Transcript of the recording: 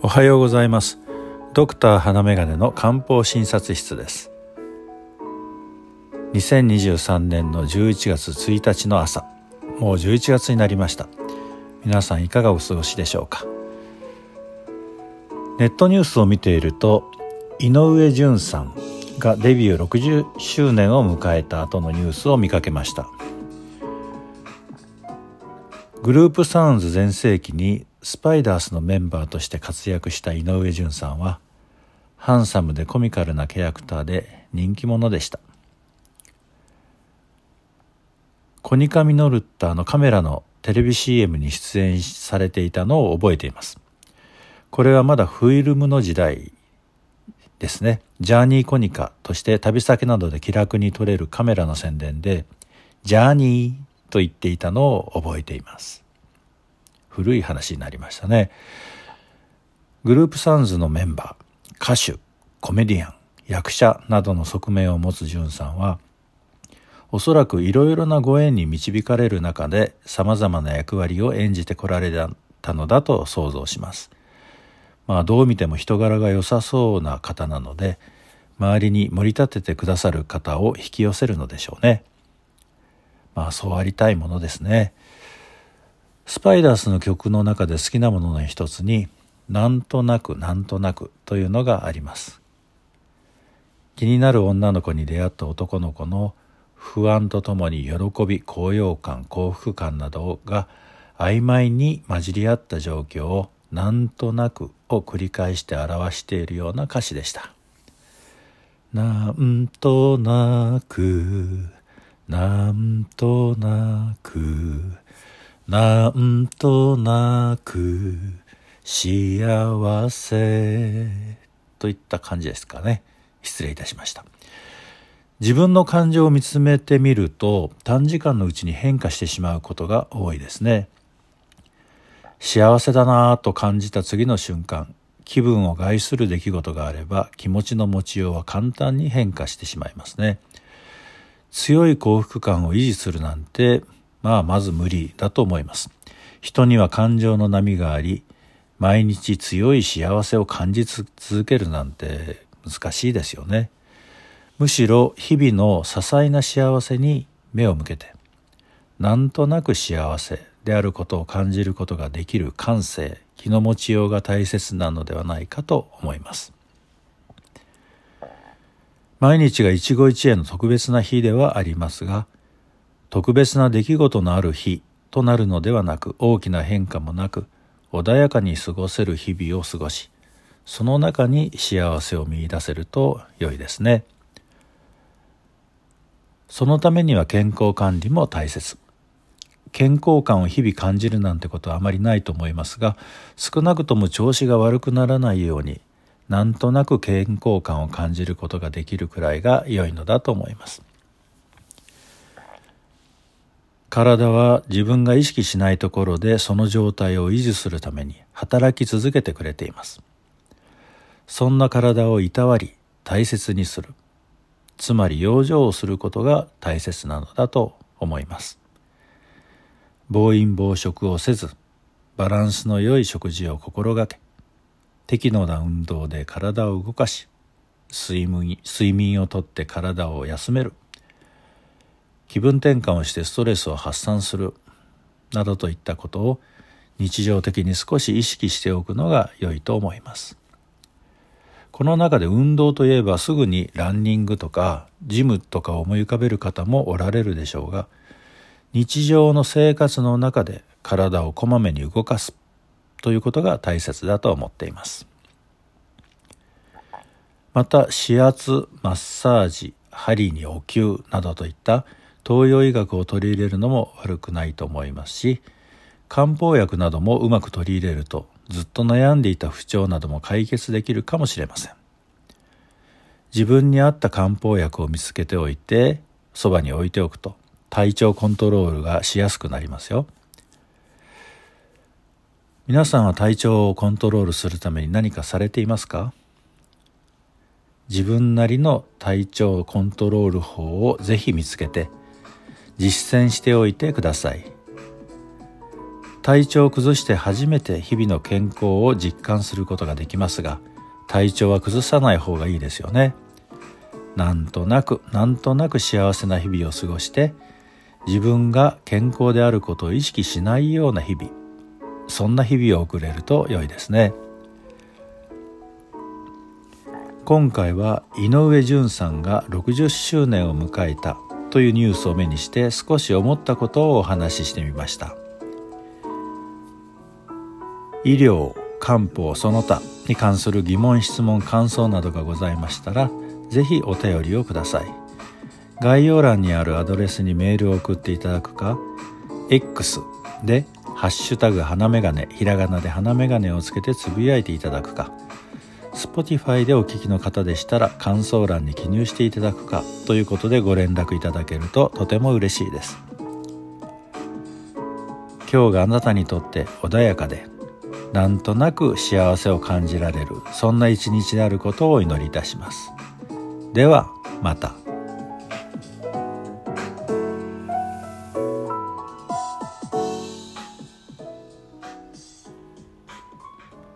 おはようございます。ドクター花眼鏡の漢方診察室です。2023年の11月1日の朝。もう11月になりました。皆さんいかがお過ごしでしょうか。ネットニュースを見ていると井上順さんがデビュー60周年を迎えた後のニュースを見かけました。グループサウンズ全盛期にスパイダースのメンバーとして活躍した井上順さんはハンサムでコミカルなキャラクターで人気者でした。コニカミノルッターのカメラのテレビ CM に出演されていたのを覚えています。これはまだフィルムの時代ですね。ジャーニーコニカとして旅先などで気楽に撮れるカメラの宣伝でジャーニーと言っていたのを覚えています。古い話になりましたね。グループサンズのメンバー歌手コメディアン役者などの側面を持つジュンさんはおそらくいろいろなご縁に導かれる中で様々な役割を演じてこられたのだと想像します。まあどう見ても人柄が良さそうな方なので周りに盛り立ててくださる方を引き寄せるのでしょうね。まあそうありたいものですね。スパイダースの曲の中で好きなものの一つになんとなくなんとなくというのがあります気になる女の子に出会った男の子の不安とともに喜び高揚感幸福感などが曖昧に混じり合った状況をなんとなくを繰り返して表しているような歌詞でした。なんとなく、なんとなく、なんとなく、幸せといった感じですかね。失礼いたしました。自分の感情を見つめてみると短時間のうちに変化してしまうことが多いですね。幸せだなぁと感じた次の瞬間気分を害する出来事があれば気持ちの持ちようは簡単に変化してしまいますね強い幸福感を維持するなんてまあまず無理だと思います。人には感情の波があり毎日強い幸せを感じ続けるなんて難しいですよね。むしろ日々の些細な幸せに目を向けてなんとなく幸せであることを感じることができる感性気の持ちようが大切なのではないかと思います。毎日が一期一会の特別な日ではありますが特別な出来事のある日となるのではなく大きな変化もなく穏やかに過ごせる日々を過ごしその中に幸せを見いだせると良いですね。そのためには健康管理も大切。健康感を日々感じるなんてことはあまりないと思いますが少なくとも調子が悪くならないようになんとなく健康感を感じることができるくらいが良いのだと思います。体は自分が意識しないところでその状態を維持するために働き続けてくれています。そんな体をいたわり大切にする。つまり養生をすることが大切なのだと思います。暴飲暴食をせずバランスの良い食事を心がけ適度な運動で体を動かし睡眠睡眠をとって体を休める。気分転換をしてストレスを発散するなどといったことを日常的に少し意識しておくのが良いと思います。この中で運動といえばすぐにランニングとかジムとか思い浮かべる方もおられるでしょうが日常の生活の中で体をこまめに動かすということが大切だと思っています。また指圧マッサージ針にお灸などといった東洋医学を取り入れるのも悪くないと思いますし漢方薬などもうまく取り入れるとずっと悩んでいた不調なども解決できるかもしれません。自分に合った漢方薬を見つけておいてそばに置いておくと体調コントロールがしやすくなりますよ。皆さんは体調をコントロールするために何かされていますか？自分なりの体調コントロール法をぜひ見つけて実践しておいてください。体調を崩して初めて日々の健康を実感することができますが体調は崩さない方がいいですよね。なんとなくなんとなく幸せな日々を過ごして自分が健康であることを意識しないような日々そんな日々を送れると良いですね。今回は井上順さんが60周年を迎えたというニュースを目にして少し思ったことをお話ししてみました。医療漢方その他に関する疑問質問感想などがございましたら是非お便りをください。概要欄にあるアドレスにメールを送っていただくか X で「ハッシュタグ花眼鏡」ひらがなで花眼鏡をつけてつぶやいていただくか。Spotify でお聞きの方でしたら感想欄に記入していただくかということでご連絡いただけるととても嬉しいです今日があなたにとって穏やかでなんとなく幸せを感じられるそんな一日であることをお祈りいたしますではまた。